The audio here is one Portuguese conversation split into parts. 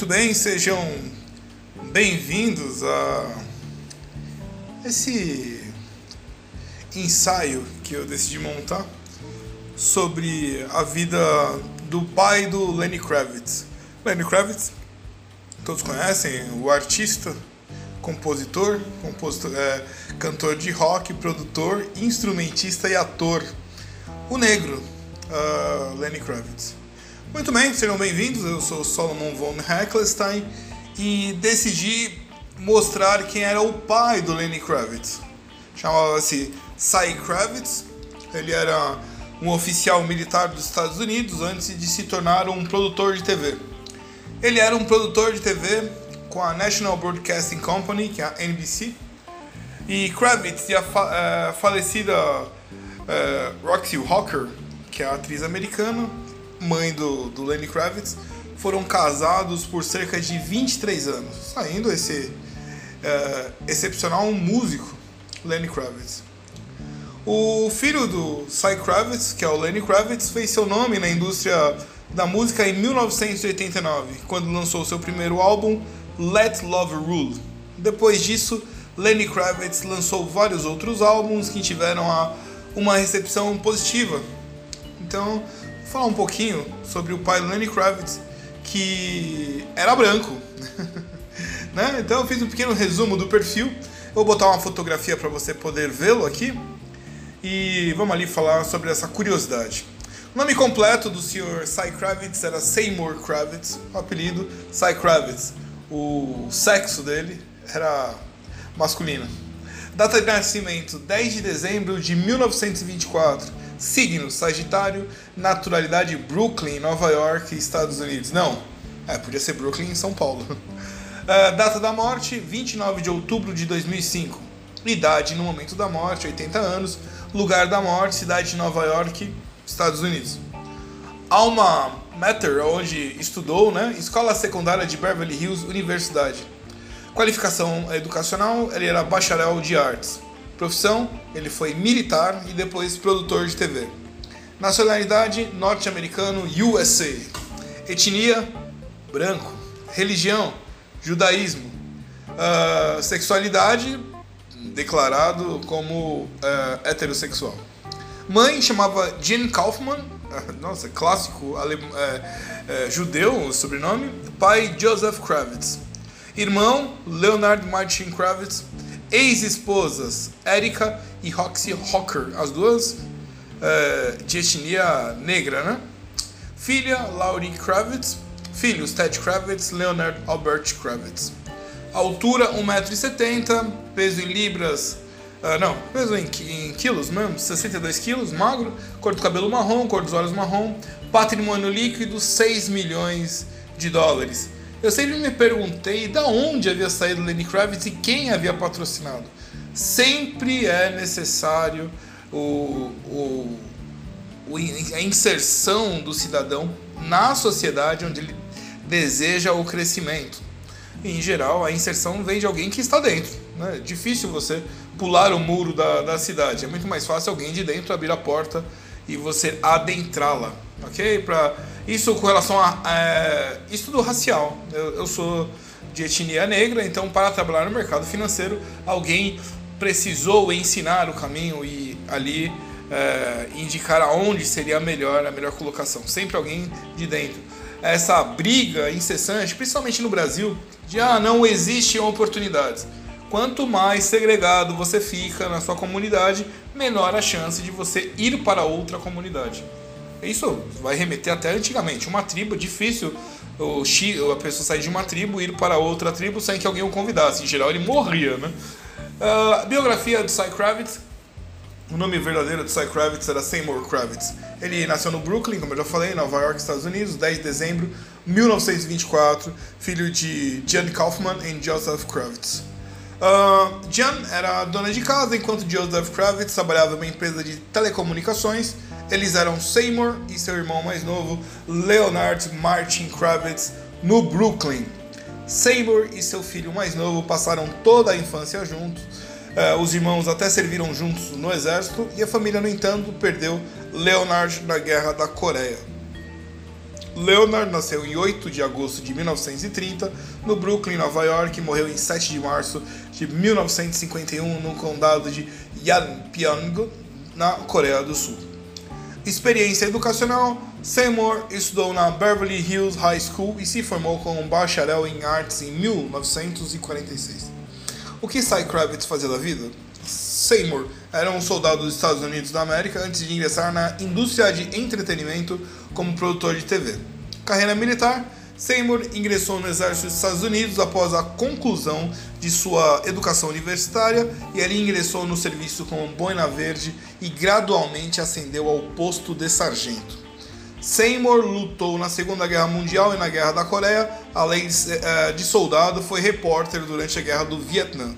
Muito bem, sejam bem-vindos a esse ensaio que eu decidi montar sobre a vida do pai do Lenny Kravitz. Lenny Kravitz, todos conhecem, o artista, compositor, compositor é, cantor de rock, produtor, instrumentista e ator, o negro uh, Lenny Kravitz. Muito bem, sejam bem-vindos. Eu sou Solomon von Heckelstein e decidi mostrar quem era o pai do Lenny Kravitz. Chamava-se Cy Kravitz. Ele era um oficial militar dos Estados Unidos antes de se tornar um produtor de TV. Ele era um produtor de TV com a National Broadcasting Company, que é a NBC, e Kravitz e a fa uh, falecida uh, Roxy Hawker, que é a atriz americana, mãe do, do Lenny Kravitz, foram casados por cerca de 23 anos, saindo esse uh, excepcional músico, Lenny Kravitz. O filho do Cy Kravitz, que é o Lenny Kravitz, fez seu nome na indústria da música em 1989, quando lançou seu primeiro álbum, Let Love Rule. Depois disso, Lenny Kravitz lançou vários outros álbuns que tiveram uma recepção positiva. Então, falar um pouquinho sobre o pai do Lenny Kravitz, que era branco. né? Então eu fiz um pequeno resumo do perfil. Vou botar uma fotografia para você poder vê-lo aqui. E vamos ali falar sobre essa curiosidade. O nome completo do Sr. Cy Kravitz era Seymour Kravitz, o apelido Cy Kravitz. O sexo dele era masculino. Data de nascimento 10 de dezembro de 1924 Signo, Sagitário. Naturalidade, Brooklyn, Nova York, Estados Unidos. Não, é, podia ser Brooklyn São Paulo. Uh, data da morte, 29 de outubro de 2005. Idade no momento da morte, 80 anos. Lugar da morte, cidade de Nova York, Estados Unidos. Alma Mater, onde estudou, né? Escola Secundária de Beverly Hills Universidade. Qualificação educacional, ele era bacharel de artes. Profissão, ele foi militar e depois produtor de TV. Nacionalidade, norte-americano, USA. Etnia, branco. Religião, judaísmo. Uh, sexualidade, declarado como uh, heterossexual. Mãe chamava Jean Kaufman, nossa, clássico é, é, judeu o sobrenome. Pai Joseph Kravitz. Irmão Leonard Martin Kravitz ex-esposas Erika e Roxy Hawker, as duas uh, de etnia negra, né? Filha Laurie Kravitz, filhos Ted Kravitz, Leonard Albert Kravitz. Altura 1,70m, peso em libras, uh, não, peso em, em, quilos mesmo, 62 quilos, magro, cor do cabelo marrom, cor dos olhos marrom, patrimônio líquido 6 milhões de dólares. Eu sempre me perguntei da onde havia saído Lenny Kravitz e quem havia patrocinado. Sempre é necessário o, o, o, a inserção do cidadão na sociedade onde ele deseja o crescimento. E, em geral, a inserção vem de alguém que está dentro. Né? É difícil você pular o muro da, da cidade. É muito mais fácil alguém de dentro abrir a porta e você adentrá-la. Ok? Pra, isso com relação a é, estudo racial. Eu, eu sou de etnia negra, então para trabalhar no mercado financeiro, alguém precisou ensinar o caminho e ali é, indicar aonde seria a melhor, a melhor colocação. Sempre alguém de dentro. Essa briga incessante, principalmente no Brasil, de ah, não existem oportunidades. Quanto mais segregado você fica na sua comunidade, menor a chance de você ir para outra comunidade. Isso vai remeter até antigamente. Uma tribo, difícil o, a pessoa sair de uma tribo e ir para outra tribo sem que alguém o convidasse. Em geral, ele morria, né? Uh, biografia de Cy Kravitz. O nome verdadeiro de Cy Kravitz era Seymour Kravitz. Ele nasceu no Brooklyn, como eu já falei, Nova York, Estados Unidos, 10 de dezembro de 1924, filho de Jan Kaufman e Joseph Kravitz. Uh, Jan era dona de casa, enquanto Joseph Kravitz trabalhava em uma empresa de telecomunicações eles eram Seymour e seu irmão mais novo, Leonard Martin Kravitz, no Brooklyn. Seymour e seu filho mais novo passaram toda a infância juntos. Uh, os irmãos até serviram juntos no exército e a família, no entanto, perdeu Leonard na Guerra da Coreia. Leonard nasceu em 8 de agosto de 1930 no Brooklyn, Nova York, e morreu em 7 de março de 1951 no condado de Yanpyeong, na Coreia do Sul. Experiência educacional: Seymour estudou na Beverly Hills High School e se formou como um bacharel em artes em 1946. O que Cy Kravitz fazia da vida? Seymour era um soldado dos Estados Unidos da América antes de ingressar na indústria de entretenimento como produtor de TV. Carreira militar: Seymour ingressou no exército dos Estados Unidos após a conclusão de sua educação universitária e ali ingressou no serviço como boina verde e gradualmente ascendeu ao posto de sargento. Seymour lutou na Segunda Guerra Mundial e na Guerra da Coreia, além de, eh, soldado, foi repórter durante a Guerra do Vietnã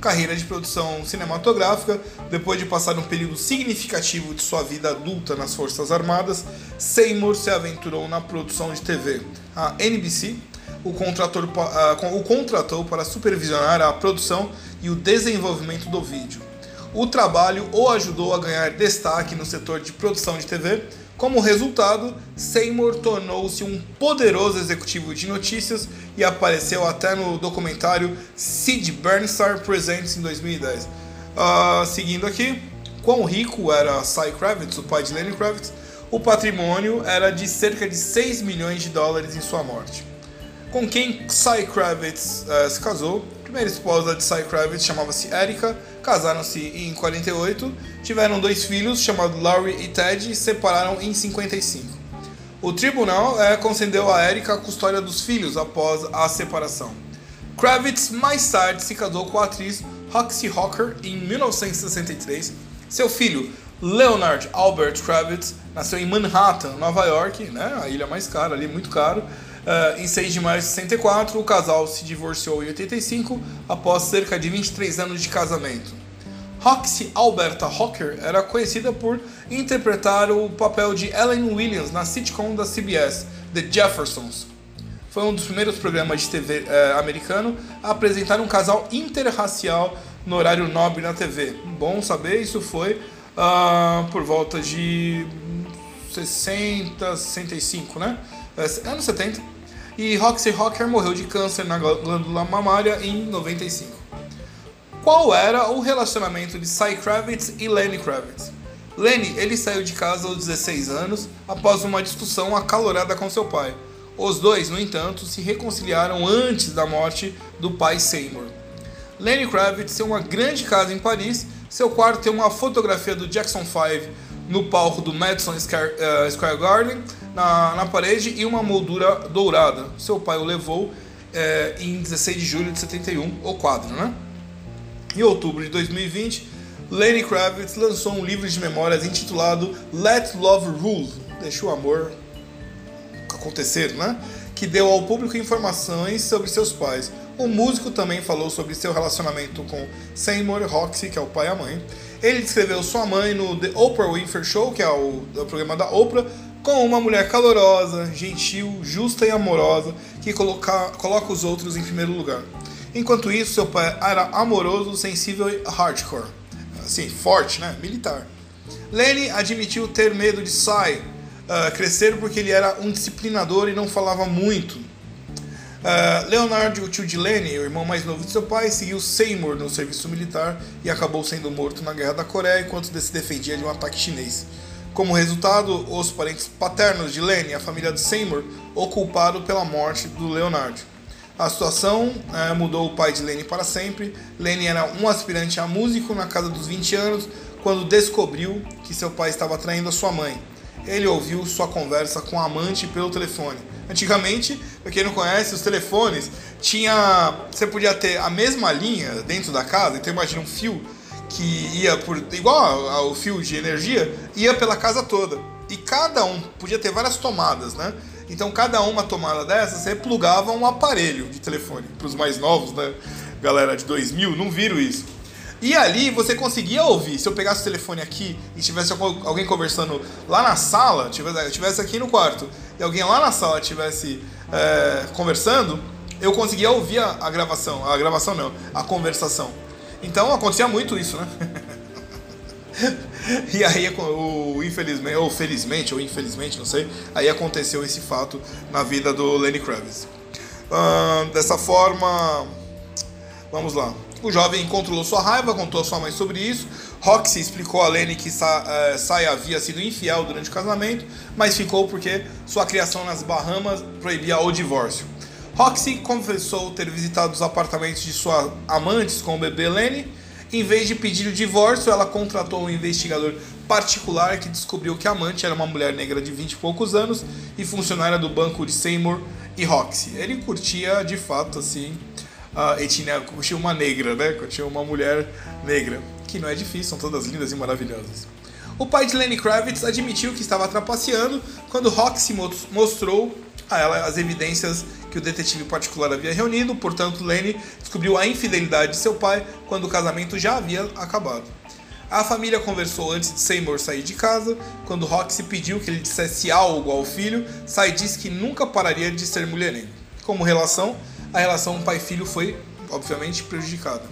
carreira de produção cinematográfica. Depois de passar um período significativo de sua vida adulta nas Forças Armadas, Seymour se aventurou na produção de TV. A NBC o contratou, o contratou para supervisionar a produção e o desenvolvimento do vídeo. O trabalho o ajudou a ganhar destaque no setor de produção de TV, como resultado, Seymour tornou-se um poderoso executivo de notícias e apareceu até no documentário Sid Burnstar Presents em 2010. Uh, ah, seguindo aqui, quão rico era Cy Kravitz, o pai de Lenny Kravitz, o patrimônio era de cerca de 6 milhões de dólares em sua morte. Com quem Cy Kravitz uh, se casou, primeira esposa de Cy Kravitz chamava-se Erika, casaram-se em 48, tiveram dois filhos chamados Laurie e Ted e se separaram em 55. O tribunal é, concedeu a Erika a custódia dos filhos após a separação. Kravitz mais tarde se casou com a atriz Roxy Hawker em 1963. Seu filho, Leonard Albert Kravitz, nasceu em Manhattan, Nova York, né, a ilha mais cara ali, muito caro. Uh, em 6 de março de 64, o casal se divorciou em 85, após cerca de 23 anos de casamento. Roxy Alberta Hawker era conhecida por interpretar o papel de Ellen Williams na sitcom da CBS, The Jeffersons. Foi um dos primeiros programas de TV eh, americano a apresentar um casal interracial no horário nobre na TV. Bom saber, isso foi uh, por volta de 60, 65, né? É, anos 70 e Roxy Rocker morreu de câncer na glândula mamária em 95. Qual era o relacionamento de Cy Kravitz e Lenny Kravitz? Lenny ele saiu de casa aos 16 anos após uma discussão acalorada com seu pai. Os dois, no entanto, se reconciliaram antes da morte do pai Seymour. Lenny Kravitz tem uma grande casa em Paris. Seu quarto tem uma fotografia do Jackson 5 no palco do Madison Square, Square Garden na, na parede e uma moldura dourada. Seu pai o levou é, em 16 de julho de 71, o quadro, né? Em outubro de 2020, Lenny Kravitz lançou um livro de memórias intitulado Let Love Rule, Deixa o amor acontecer, né? Que deu ao público informações sobre seus pais. O músico também falou sobre seu relacionamento com Seymour Roxy, que é o pai e a mãe. Ele descreveu sua mãe no The Oprah Winfrey Show, que é o, é o programa da Oprah, como uma mulher calorosa, gentil, justa e amorosa que coloca, coloca os outros em primeiro lugar. Enquanto isso, seu pai era amoroso, sensível e hardcore. Assim, forte, né? Militar. Lenny admitiu ter medo de Sai uh, crescer porque ele era um disciplinador e não falava muito. Uh, Leonard, o tio de Lenny, o irmão mais novo de seu pai, seguiu Seymour no serviço militar e acabou sendo morto na Guerra da Coreia enquanto se defendia de um ataque chinês. Como resultado, os parentes paternos de Lenny, a família de Seymour, o pela morte do Leonard. A situação é, mudou o pai de Lenny para sempre. Lenny era um aspirante a músico na casa dos 20 anos quando descobriu que seu pai estava traindo a sua mãe. Ele ouviu sua conversa com a amante pelo telefone. Antigamente, para quem não conhece, os telefones tinha, você podia ter a mesma linha dentro da casa, então imagina um fio que ia por igual ao fio de energia, ia pela casa toda. E cada um podia ter várias tomadas, né? Então cada uma tomada dessas você plugava um aparelho de telefone. Para os mais novos, né? Galera de 2000 não viram isso. E ali você conseguia ouvir. Se eu pegasse o telefone aqui e tivesse alguém conversando lá na sala, tivesse, aqui no quarto, e alguém lá na sala tivesse é, conversando, eu conseguia ouvir a gravação. A gravação não, a conversação. Então acontecia muito isso, né? e aí, o, infelizmente, ou felizmente, ou infelizmente, não sei, aí aconteceu esse fato na vida do Lenny Kravitz. Uh, dessa forma, vamos lá. O jovem controlou sua raiva, contou a sua mãe sobre isso. Roxy explicou a Lenny que Sa uh, Sai havia sido infiel durante o casamento, mas ficou porque sua criação nas Bahamas proibia o divórcio. Roxy confessou ter visitado os apartamentos de suas amantes com o bebê Lenny em vez de pedir o divórcio, ela contratou um investigador particular que descobriu que a amante era uma mulher negra de 20 e poucos anos e funcionária do banco de Seymour e Roxy. Ele curtia de fato assim a etnia, curtia uma negra, né? Curtia uma mulher negra, que não é difícil, são todas lindas e maravilhosas. O pai de Lenny Kravitz admitiu que estava trapaceando quando Roxy mostrou a ela as evidências que o detetive particular havia reunido, portanto, Lenny descobriu a infidelidade de seu pai quando o casamento já havia acabado. A família conversou antes de Seymour sair de casa. Quando Roxy pediu que ele dissesse algo ao filho, Sai disse que nunca pararia de ser mulherengo. Como relação, a relação pai-filho foi, obviamente, prejudicada.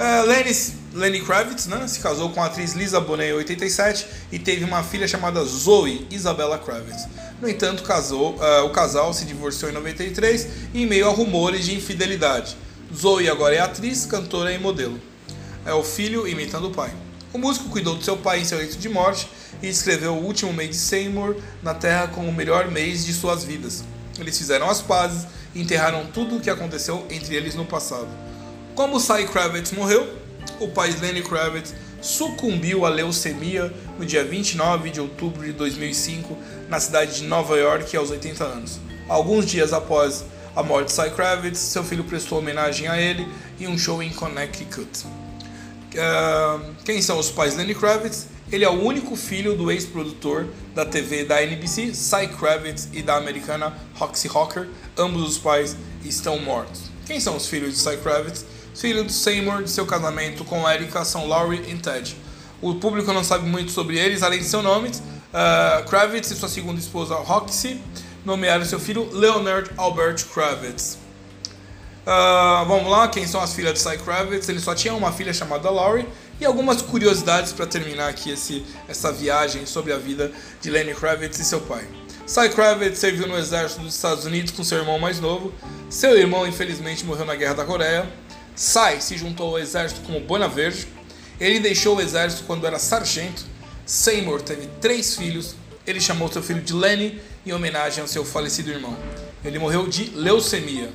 Uh, Lenny, Lenny Kravitz né, se casou com a atriz Lisa Bonet em 87 e teve uma filha chamada Zoe Isabella Kravitz. No entanto, casou, uh, o casal se divorciou em 93 em meio a rumores de infidelidade. Zoe agora é atriz, cantora e modelo. É o filho imitando o pai. O músico cuidou do seu pai em seu leito de morte e descreveu o último mês de Seymour na Terra como o melhor mês de suas vidas. Eles fizeram as pazes e enterraram tudo o que aconteceu entre eles no passado. Como Cy Kravitz morreu, o pai Lenny Kravitz sucumbiu à leucemia no dia 29 de outubro de 2005 na cidade de Nova York aos 80 anos. Alguns dias após a morte de Cy Kravitz, seu filho prestou homenagem a ele em um show em Connecticut. Uh, quem são os pais de Lenny Kravitz? Ele é o único filho do ex-produtor da TV da NBC, Cy Kravitz, e da americana Roxy Hawker. Ambos os pais estão mortos. Quem são os filhos de Cy Kravitz? Filho de Seymour de seu casamento com Erika são Laurie e Ted. O público não sabe muito sobre eles, além de seus nomes. Uh, Kravitz e sua segunda esposa Roxy nomearam seu filho Leonard Albert Kravitz. Uh, vamos lá, quem são as filhas de Cy Kravitz? Ele só tinha uma filha chamada Laurie e algumas curiosidades para terminar aqui esse, essa viagem sobre a vida de Lenny Kravitz e seu pai. Cy Kravitz serviu no exército dos Estados Unidos com seu irmão mais novo. Seu irmão, infelizmente, morreu na Guerra da Coreia. Sai se juntou ao exército como Bona Verde. Ele deixou o exército quando era sargento. Seymour teve três filhos. Ele chamou seu filho de Lenny em homenagem ao seu falecido irmão. Ele morreu de leucemia.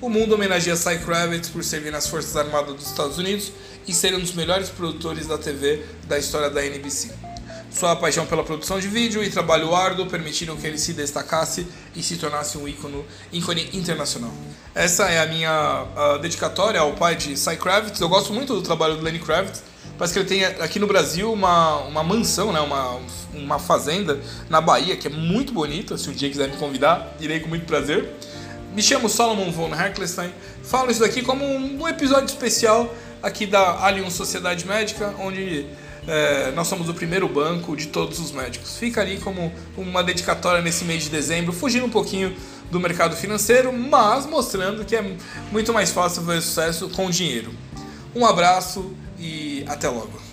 O mundo homenageia Cy Kravitz por servir nas Forças Armadas dos Estados Unidos e ser um dos melhores produtores da TV da história da NBC. Sua paixão pela produção de vídeo e trabalho árduo permitiram que ele se destacasse e se tornasse um ícone, ícone internacional. Essa é a minha uh, dedicatória ao pai de Cy Kravitz. Eu gosto muito do trabalho do Lenny Kravitz. Parece que ele tem aqui no Brasil uma, uma mansão, né? uma, uma fazenda na Bahia que é muito bonita. Se um dia quiser me convidar, irei com muito prazer. Me chamo Solomon von Herklestein. Falo isso daqui como um, episódio especial aqui da Allianz Sociedade Médica, onde é, nós somos o primeiro banco de todos os médicos. Fica ali como uma dedicatória nesse mês de dezembro, fugindo um pouquinho do mercado financeiro, mas mostrando que é muito mais fácil fazer sucesso com dinheiro. Um abraço e até logo.